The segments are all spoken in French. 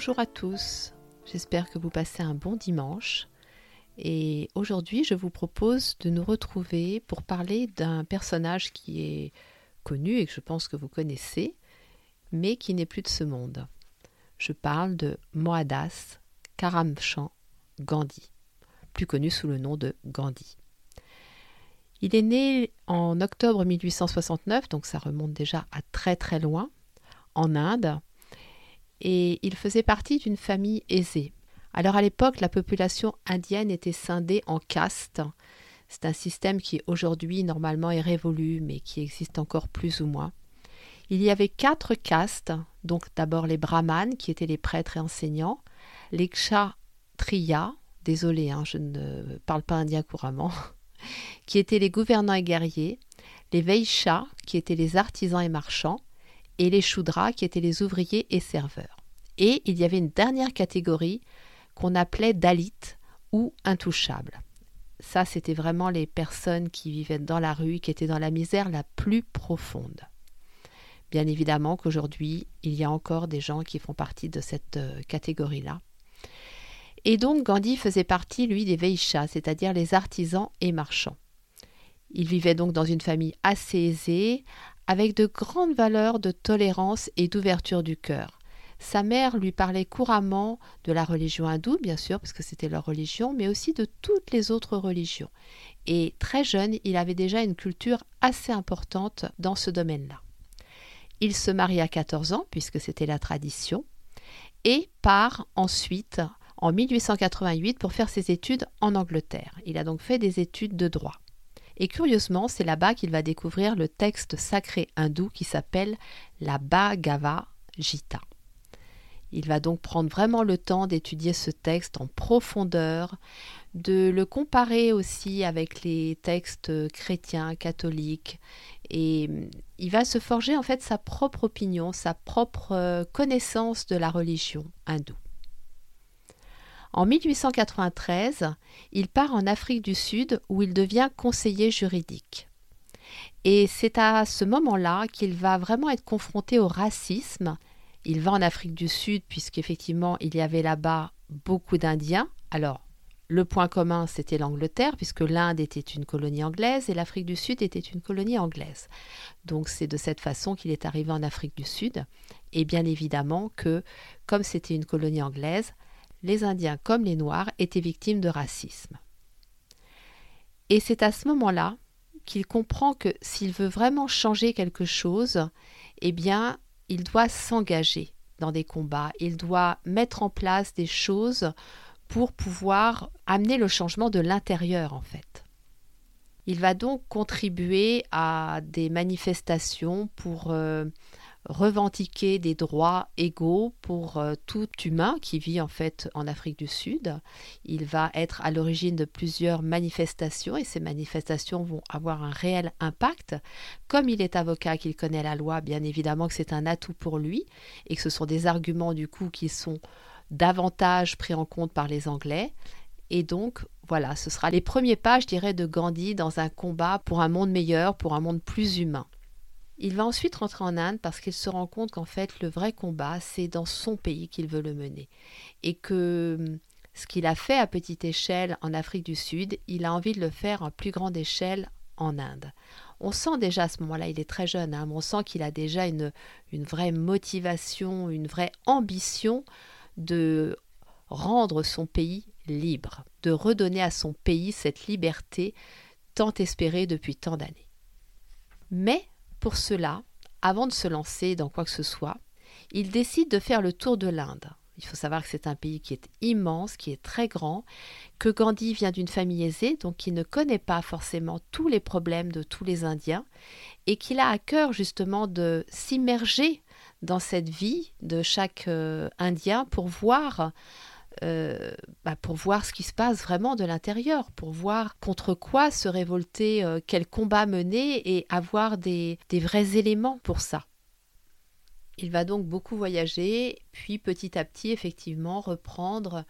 Bonjour à tous, j'espère que vous passez un bon dimanche. Et aujourd'hui, je vous propose de nous retrouver pour parler d'un personnage qui est connu et que je pense que vous connaissez, mais qui n'est plus de ce monde. Je parle de Mohadas Karamchand Gandhi, plus connu sous le nom de Gandhi. Il est né en octobre 1869, donc ça remonte déjà à très très loin, en Inde, et il faisait partie d'une famille aisée. Alors à l'époque, la population indienne était scindée en castes. C'est un système qui aujourd'hui normalement est révolu, mais qui existe encore plus ou moins. Il y avait quatre castes, donc d'abord les brahmanes, qui étaient les prêtres et enseignants, les kshatriyas, désolé, hein, je ne parle pas indien couramment, qui étaient les gouvernants et guerriers, les vaishas, qui étaient les artisans et marchands, et les shudras, qui étaient les ouvriers et serveurs. Et il y avait une dernière catégorie qu'on appelait dalit ou intouchables. Ça, c'était vraiment les personnes qui vivaient dans la rue, qui étaient dans la misère la plus profonde. Bien évidemment qu'aujourd'hui, il y a encore des gens qui font partie de cette euh, catégorie-là. Et donc Gandhi faisait partie, lui, des Veishas, c'est-à-dire les artisans et marchands. Il vivait donc dans une famille assez aisée, avec de grandes valeurs de tolérance et d'ouverture du cœur. Sa mère lui parlait couramment de la religion hindoue, bien sûr, parce que c'était leur religion, mais aussi de toutes les autres religions. Et très jeune, il avait déjà une culture assez importante dans ce domaine-là. Il se marie à 14 ans, puisque c'était la tradition, et part ensuite en 1888 pour faire ses études en Angleterre. Il a donc fait des études de droit. Et curieusement, c'est là-bas qu'il va découvrir le texte sacré hindou qui s'appelle la Bhagavad Gita. Il va donc prendre vraiment le temps d'étudier ce texte en profondeur, de le comparer aussi avec les textes chrétiens, catholiques, et il va se forger en fait sa propre opinion, sa propre euh, connaissance de la religion hindoue. En 1893, il part en Afrique du Sud où il devient conseiller juridique. Et c'est à ce moment-là qu'il va vraiment être confronté au racisme. Il va en Afrique du Sud puisqu'effectivement il y avait là-bas beaucoup d'Indiens. Alors le point commun, c'était l'Angleterre, puisque l'Inde était une colonie anglaise et l'Afrique du Sud était une colonie anglaise. Donc c'est de cette façon qu'il est arrivé en Afrique du Sud. Et bien évidemment que, comme c'était une colonie anglaise, les Indiens comme les Noirs étaient victimes de racisme. Et c'est à ce moment-là qu'il comprend que s'il veut vraiment changer quelque chose, eh bien, il doit s'engager dans des combats, il doit mettre en place des choses pour pouvoir amener le changement de l'intérieur en fait. Il va donc contribuer à des manifestations pour euh, revendiquer des droits égaux pour euh, tout humain qui vit en fait en Afrique du Sud. Il va être à l'origine de plusieurs manifestations et ces manifestations vont avoir un réel impact. Comme il est avocat, qu'il connaît la loi, bien évidemment que c'est un atout pour lui et que ce sont des arguments du coup qui sont davantage pris en compte par les Anglais. Et donc, voilà, ce sera les premiers pas, je dirais, de Gandhi dans un combat pour un monde meilleur, pour un monde plus humain. Il va ensuite rentrer en Inde parce qu'il se rend compte qu'en fait, le vrai combat, c'est dans son pays qu'il veut le mener. Et que hum, ce qu'il a fait à petite échelle en Afrique du Sud, il a envie de le faire à plus grande échelle en Inde. On sent déjà à ce moment-là, il est très jeune, hein, mais on sent qu'il a déjà une, une vraie motivation, une vraie ambition de rendre son pays libre, de redonner à son pays cette liberté tant espérée depuis tant d'années. Mais pour cela, avant de se lancer dans quoi que ce soit, il décide de faire le tour de l'Inde. Il faut savoir que c'est un pays qui est immense, qui est très grand, que Gandhi vient d'une famille aisée, donc qui ne connaît pas forcément tous les problèmes de tous les Indiens, et qu'il a à cœur justement de s'immerger dans cette vie de chaque euh, Indien pour voir euh, bah, pour voir ce qui se passe vraiment de l'intérieur, pour voir contre quoi se révolter, euh, quel combat mener et avoir des, des vrais éléments pour ça. Il va donc beaucoup voyager, puis petit à petit, effectivement, reprendre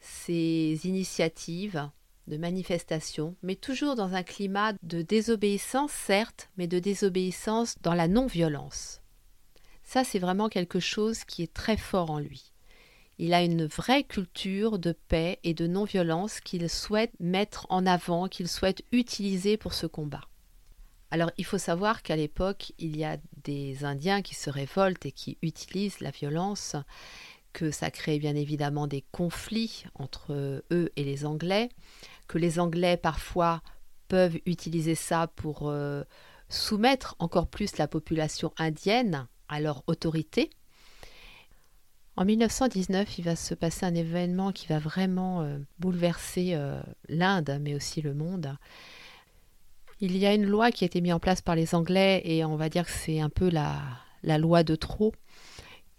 ses initiatives de manifestation, mais toujours dans un climat de désobéissance, certes, mais de désobéissance dans la non-violence. Ça, c'est vraiment quelque chose qui est très fort en lui. Il a une vraie culture de paix et de non-violence qu'il souhaite mettre en avant, qu'il souhaite utiliser pour ce combat. Alors il faut savoir qu'à l'époque, il y a des Indiens qui se révoltent et qui utilisent la violence, que ça crée bien évidemment des conflits entre eux et les Anglais, que les Anglais parfois peuvent utiliser ça pour euh, soumettre encore plus la population indienne à leur autorité, en 1919, il va se passer un événement qui va vraiment euh, bouleverser euh, l'Inde, mais aussi le monde. Il y a une loi qui a été mise en place par les Anglais, et on va dire que c'est un peu la, loi de trop,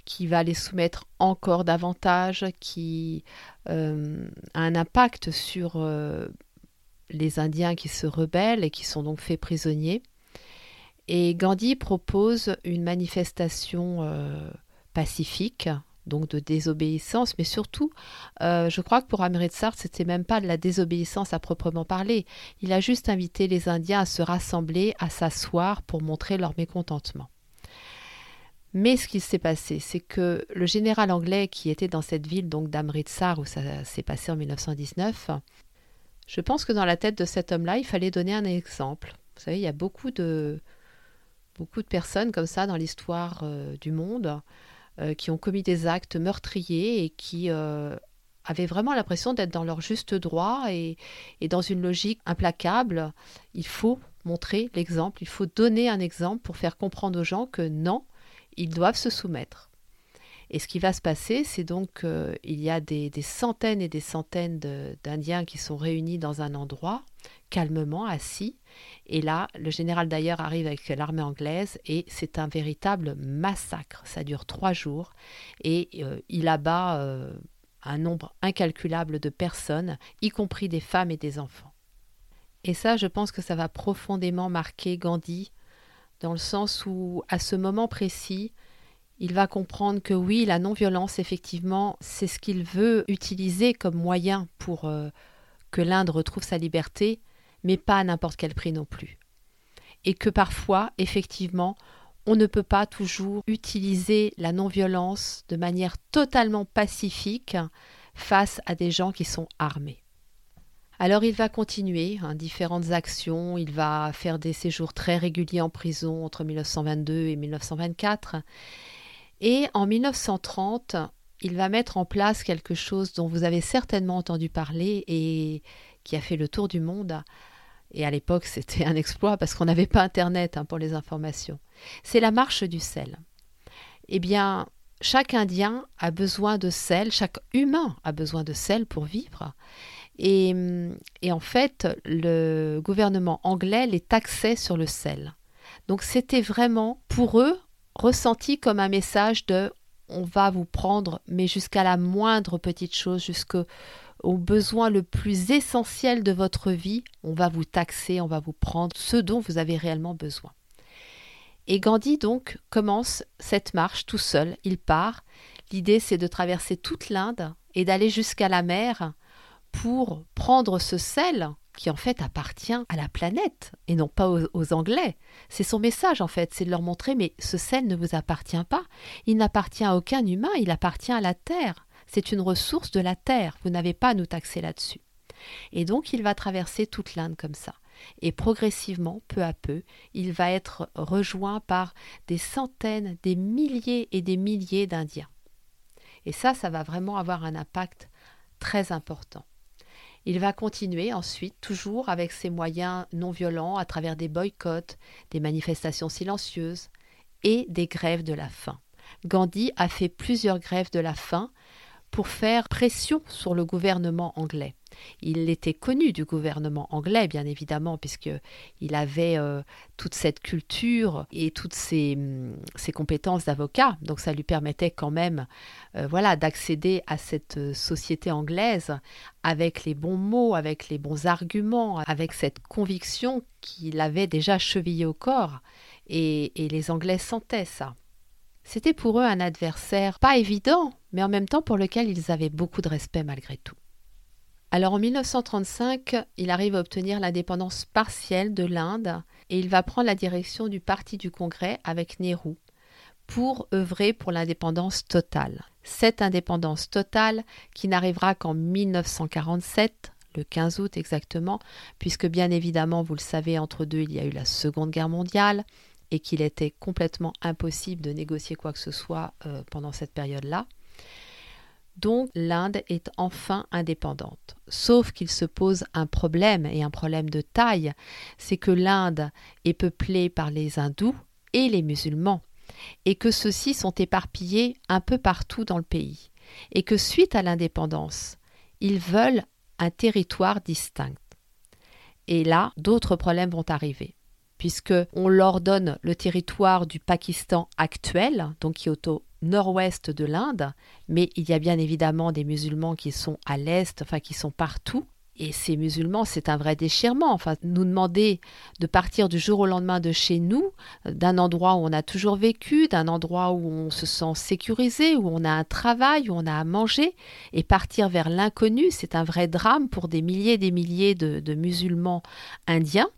qui va les soumettre encore davantage, qui euh, a un impact sur les Indiens qui se rebellent et qui sont donc faits prisonniers. Et Gandhi propose une manifestation pacifique donc de désobéissance, mais surtout, euh, je crois que pour Amritsar, c'était même pas de la désobéissance à proprement parler. Il a juste invité les Indiens à se rassembler, à s'asseoir pour montrer leur mécontentement. Mais ce qui s'est passé, c'est que le général anglais qui était dans cette ville, donc d'Amritsar, où ça s'est passé en 1919, je pense que dans la tête de cet homme-là, il fallait donner un exemple. Vous savez, il y a beaucoup de, beaucoup de personnes comme ça dans l'histoire euh, du monde qui ont commis des actes meurtriers et qui euh, avaient vraiment l'impression d'être dans leur juste droit et, dans une logique implacable. Il faut montrer l'exemple, il faut donner un exemple pour faire comprendre aux gens que non, ils doivent se soumettre. Et ce qui va se passer, c'est donc qu'il y a des, centaines et des centaines d'Indiens qui sont réunis dans un endroit, calmement, assis. Et là, le général d'ailleurs arrive avec l'armée anglaise et c'est un véritable massacre. Ça dure trois jours et euh, il abat euh, un nombre incalculable de personnes, y compris des femmes et des enfants. Et ça, je pense que ça va profondément marquer Gandhi, dans le sens où, à ce moment précis, il va comprendre que oui, la non-violence, effectivement, c'est ce qu'il veut utiliser comme moyen pour euh, que l'Inde retrouve sa liberté, mais pas à n'importe quel prix non plus. Et que parfois, effectivement, on ne peut pas toujours utiliser la non-violence de manière totalement pacifique face à des gens qui sont armés. Alors il va continuer hein, différentes actions, il va faire des séjours très réguliers en prison entre 1922 et 1924, et en 1930, il va mettre en place quelque chose dont vous avez certainement entendu parler et qui a fait le tour du monde. Et à l'époque, c'était un exploit parce qu'on n'avait pas Internet hein, pour les informations. C'est la marche du sel. Eh bien, chaque Indien a besoin de sel, chaque humain a besoin de sel pour vivre. Et, en fait, le gouvernement anglais les taxait sur le sel. Donc c'était vraiment pour eux ressenti comme un message de on va vous prendre, mais jusqu'à la moindre petite chose, jusqu'au besoin le plus essentiel de votre vie, on va vous taxer, on va vous prendre ce dont vous avez réellement besoin. Et Gandhi donc commence cette marche tout seul, il part. L'idée c'est de traverser toute l'Inde et d'aller jusqu'à la mer pour prendre ce sel qui en fait appartient à la planète et non pas aux, Anglais. C'est son message en fait, c'est de leur montrer mais ce sel ne vous appartient pas, il n'appartient à aucun humain, il appartient à la Terre. C'est une ressource de la Terre, vous n'avez pas à nous taxer là-dessus. Et donc il va traverser toute l'Inde comme ça. Et progressivement, peu à peu, il va être rejoint par des centaines, des milliers et des milliers d'Indiens. Et ça, ça va vraiment avoir un impact très important. Il va continuer ensuite, toujours avec ses moyens non violents, à travers des boycotts, des manifestations silencieuses et des grèves de la faim. Gandhi a fait plusieurs grèves de la faim pour faire pression sur le gouvernement anglais. Il était connu du gouvernement anglais, bien évidemment, puisqu'il avait euh, toute cette culture et toutes ses, hum, compétences d'avocat. Donc ça lui permettait quand même euh, voilà, d'accéder à cette euh, société anglaise avec les bons mots, avec les bons arguments, avec cette conviction qu'il avait déjà chevillée au corps. et les Anglais sentaient ça. C'était pour eux un adversaire pas évident, mais en même temps pour lequel ils avaient beaucoup de respect malgré tout. Alors en 1935, il arrive à obtenir l'indépendance partielle de l'Inde et il va prendre la direction du Parti du Congrès avec Nehru pour œuvrer pour l'indépendance totale. Cette indépendance totale qui n'arrivera qu'en 1947, le 15 août exactement, puisque bien évidemment, vous le savez, entre deux, il y a eu la Seconde Guerre mondiale, et qu'il était complètement impossible de négocier quoi que ce soit euh, pendant cette période-là. Donc l'Inde est enfin indépendante. Sauf qu'il se pose un problème, et un problème de taille, c'est que l'Inde est peuplée par les hindous et les musulmans, et que ceux-ci sont éparpillés un peu partout dans le pays, et que suite à l'indépendance, ils veulent un territoire distinct. Et là, d'autres problèmes vont arriver puisqu'on leur donne le territoire du Pakistan actuel, donc qui est au nord-ouest de l'Inde, mais il y a bien évidemment des musulmans qui sont à l'est, enfin qui sont partout. Et ces musulmans, c'est un vrai déchirement. Enfin, nous demander de partir du jour au lendemain de chez nous, d'un endroit où on a toujours vécu, d'un endroit où on se sent sécurisé, où on a un travail, où on a à manger, et partir vers l'inconnu, c'est un vrai drame pour des milliers et des milliers de musulmans indiens.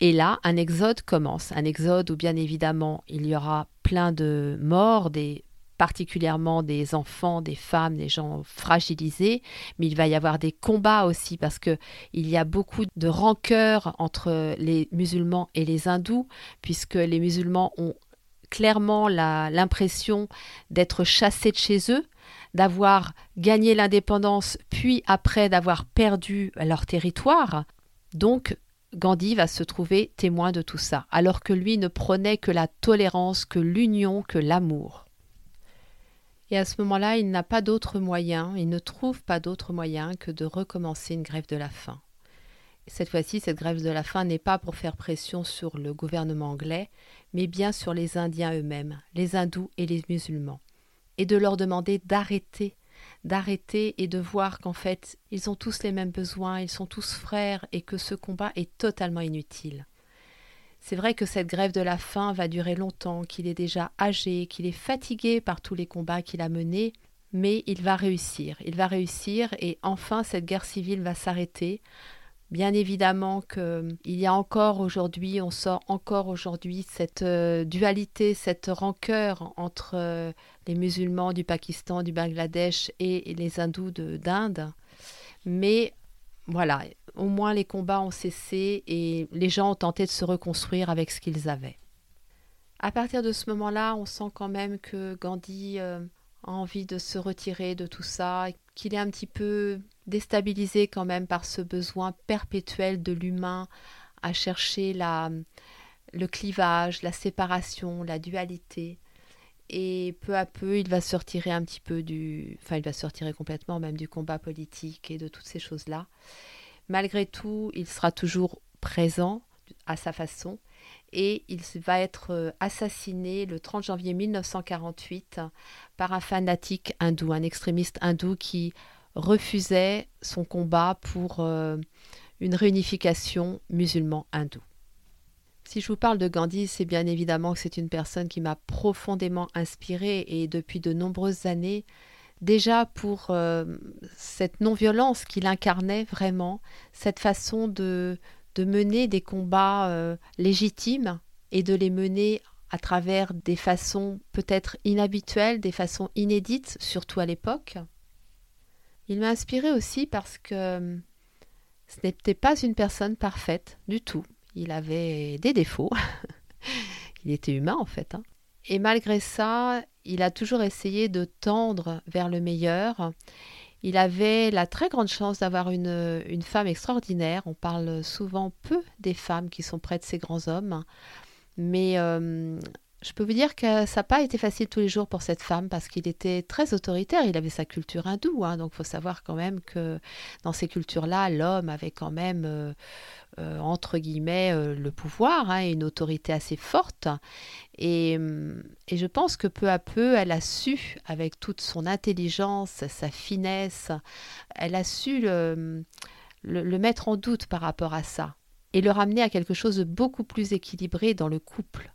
Et là, un exode commence, un exode où bien évidemment il y aura plein de morts, des, particulièrement des enfants, des femmes, des gens fragilisés, mais il va y avoir des combats aussi parce que il y a beaucoup de rancœur entre les musulmans et les hindous, puisque les musulmans ont clairement l'impression d'être chassés de chez eux, d'avoir gagné l'indépendance, puis après d'avoir perdu leur territoire. Donc Gandhi va se trouver témoin de tout ça, alors que lui ne prônait que la tolérance, que l'union, que l'amour. Et à ce moment-là, il n'a pas d'autre moyen, il ne trouve pas d'autre moyen que de recommencer une grève de la faim. Cette fois-ci, cette grève de la faim n'est pas pour faire pression sur le gouvernement anglais, mais bien sur les Indiens eux-mêmes, les hindous et les musulmans, et de leur demander d'arrêter d'arrêter et de voir qu'en fait, ils ont tous les mêmes besoins, ils sont tous frères et que ce combat est totalement inutile. C'est vrai que cette grève de la faim va durer longtemps, qu'il est déjà âgé, qu'il est fatigué par tous les combats qu'il a menés, mais il va réussir, il va réussir et enfin cette guerre civile va s'arrêter Bien évidemment qu'il y a encore aujourd'hui, on sort encore aujourd'hui cette euh, dualité, cette rancœur entre euh, les musulmans du Pakistan, du Bangladesh et, les hindous d'Inde. Mais voilà, au moins les combats ont cessé et les gens ont tenté de se reconstruire avec ce qu'ils avaient. À partir de ce moment-là, on sent quand même que Gandhi euh, a envie de se retirer de tout ça, qu'il est un petit peu déstabilisé quand même par ce besoin perpétuel de l'humain à chercher la, le clivage, la séparation, la dualité. Et peu à peu, il va se retirer un petit peu du... Enfin, il va se retirer complètement même du combat politique et de toutes ces choses-là. Malgré tout, il sera toujours présent à sa façon et il va être euh, assassiné le 30 janvier 1948 par un fanatique hindou, un extrémiste hindou qui refusait son combat pour euh, une réunification musulman-hindou. Si je vous parle de Gandhi, c'est bien évidemment que c'est une personne qui m'a profondément inspirée et depuis de nombreuses années, déjà pour euh, cette non-violence qu'il incarnait vraiment, cette façon de, de mener des combats euh, légitimes et de les mener à travers des façons peut-être inhabituelles, des façons inédites, surtout à l'époque. Il m'a inspiré aussi parce que euh, ce n'était pas une personne parfaite du tout. Il avait des défauts. il était humain en fait. Hein. Et malgré ça, il a toujours essayé de tendre vers le meilleur. Il avait la très grande chance d'avoir une, femme extraordinaire. On parle souvent peu des femmes qui sont près de ces grands hommes. Mais euh, je peux vous dire que ça n'a pas été facile tous les jours pour cette femme parce qu'il était très autoritaire. Il avait sa culture hindoue, hein, donc il faut savoir quand même que dans ces cultures-là, l'homme avait quand même, euh, euh, entre guillemets, euh, le pouvoir hein, et une autorité assez forte. Et, je pense que peu à peu, elle a su, avec toute son intelligence, sa finesse, elle a su le, le, le mettre en doute par rapport à ça et le ramener à quelque chose de beaucoup plus équilibré dans le couple.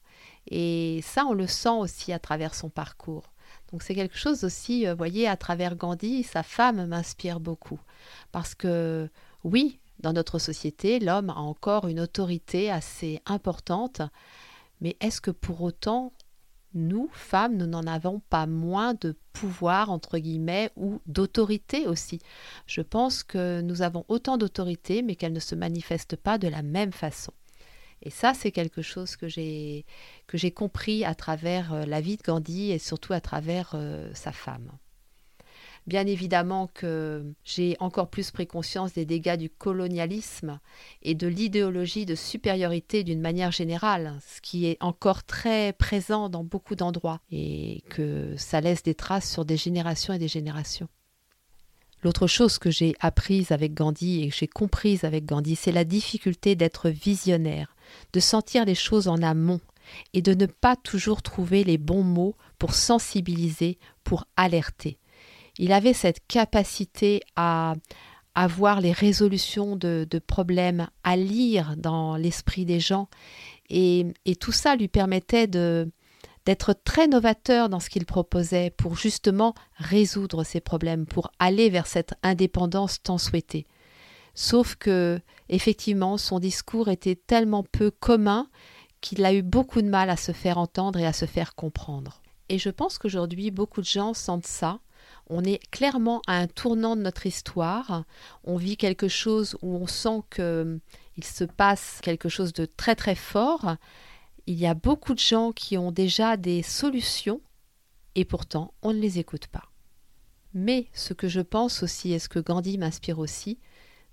Et ça, on le sent aussi à travers son parcours. Donc c'est quelque chose aussi, vous euh, voyez, à travers Gandhi, sa femme m'inspire beaucoup. Parce que oui, dans notre société, l'homme a encore une autorité assez importante, mais est-ce que pour autant, nous, femmes, nous n'en avons pas moins de pouvoir, entre guillemets, ou d'autorité aussi? Je pense que nous avons autant d'autorité, mais qu'elle ne se manifeste pas de la même façon. Et ça, c'est quelque chose que j'ai compris à travers euh, la vie de Gandhi et surtout à travers euh, sa femme. Bien évidemment que j'ai encore plus pris conscience des dégâts du colonialisme et de l'idéologie de supériorité d'une manière générale, ce qui est encore très présent dans beaucoup d'endroits et que ça laisse des traces sur des générations et des générations. L'autre chose que j'ai apprise avec Gandhi et que j'ai comprise avec Gandhi, c'est la difficulté d'être visionnaire de sentir les choses en amont et de ne pas toujours trouver les bons mots pour sensibiliser, pour alerter. Il avait cette capacité à avoir les résolutions de, problèmes, à lire dans l'esprit des gens, et, et, tout ça lui permettait de d'être très novateur dans ce qu'il proposait pour justement résoudre ces problèmes, pour aller vers cette indépendance tant souhaitée. Sauf que, effectivement, son discours était tellement peu commun qu'il a eu beaucoup de mal à se faire entendre et à se faire comprendre. Et je pense qu'aujourd'hui, beaucoup de gens sentent ça. On est clairement à un tournant de notre histoire. On vit quelque chose où on sent qu'il se passe quelque chose de très très fort. Il y a beaucoup de gens qui ont déjà des solutions et pourtant on ne les écoute pas. Mais ce que je pense aussi et ce que Gandhi m'inspire aussi,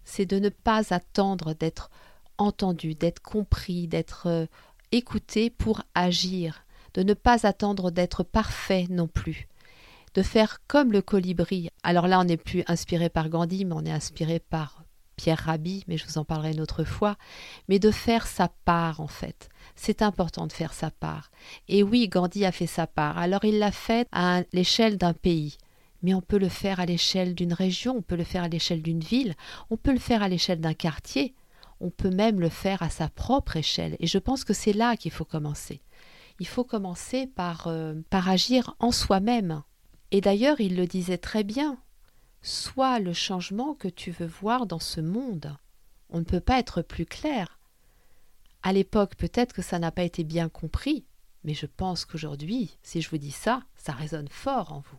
c'est de ne pas attendre d'être entendu, d'être compris, d'être euh, écouté pour agir, de ne pas attendre d'être parfait non plus, de faire comme le colibri. Alors là, on n'est plus inspiré par Gandhi, mais on est inspiré par Pierre Rabhi, mais je vous en parlerai une autre fois, mais de faire sa part en fait. C'est important de faire sa part. Et oui, Gandhi a fait sa part. Alors il l'a fait à l'échelle d'un pays mais on peut le faire à l'échelle d'une région, on peut le faire à l'échelle d'une ville, on peut le faire à l'échelle d'un quartier, on peut même le faire à sa propre échelle. Et je pense que c'est là qu'il faut commencer. Il faut commencer par, euh, par agir en soi-même. Et d'ailleurs, il le disait très bien, sois le changement que tu veux voir dans ce monde. On ne peut pas être plus clair. À l'époque, peut-être que ça n'a pas été bien compris, mais je pense qu'aujourd'hui, si je vous dis ça, ça résonne fort en vous.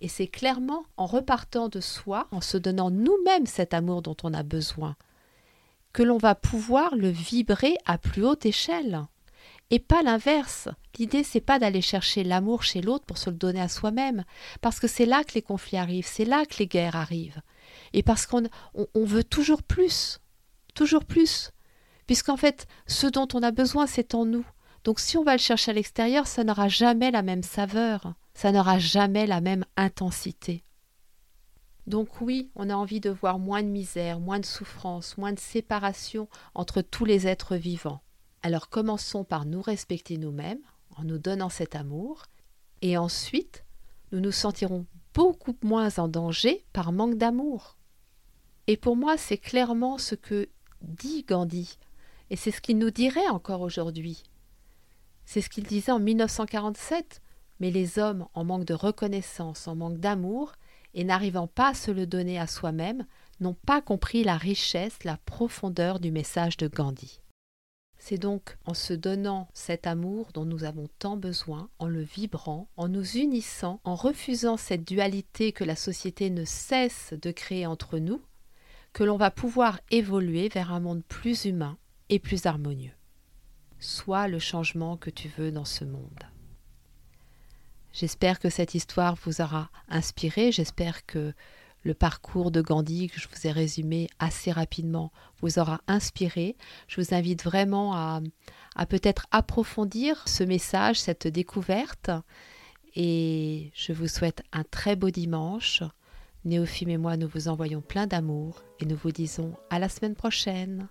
Et c'est clairement en repartant de soi, en se donnant nous-mêmes cet amour dont on a besoin, que l'on va pouvoir le vibrer à plus haute échelle. Et pas l'inverse. L'idée, c'est pas d'aller chercher l'amour chez l'autre pour se le donner à soi-même, parce que c'est là que les conflits arrivent, c'est là que les guerres arrivent. Et parce qu'on on, veut toujours plus, toujours plus. Puisqu'en fait, ce dont on a besoin, c'est en nous. Donc si on va le chercher à l'extérieur, ça n'aura jamais la même saveur ça n'aura jamais la même intensité. Donc oui, on a envie de voir moins de misère, moins de souffrance, moins de séparation entre tous les êtres vivants. Alors commençons par nous respecter nous-mêmes, en nous donnant cet amour, et ensuite, nous nous sentirons beaucoup moins en danger par manque d'amour. Et pour moi, c'est clairement ce que dit Gandhi, et c'est ce qu'il nous dirait encore aujourd'hui. C'est ce qu'il disait en 1947 mais les hommes, en manque de reconnaissance, en manque d'amour, et n'arrivant pas à se le donner à soi-même, n'ont pas compris la richesse, la profondeur du message de Gandhi. C'est donc en se donnant cet amour dont nous avons tant besoin, en le vibrant, en nous unissant, en refusant cette dualité que la société ne cesse de créer entre nous, que l'on va pouvoir évoluer vers un monde plus humain et plus harmonieux. Sois le changement que tu veux dans ce monde. J'espère que cette histoire vous aura inspiré, j'espère que le parcours de Gandhi que je vous ai résumé assez rapidement vous aura inspiré. Je vous invite vraiment à, à peut-être approfondir ce message, cette découverte. Et je vous souhaite un très beau dimanche. Néophime et moi, nous vous envoyons plein d'amour et nous vous disons à la semaine prochaine.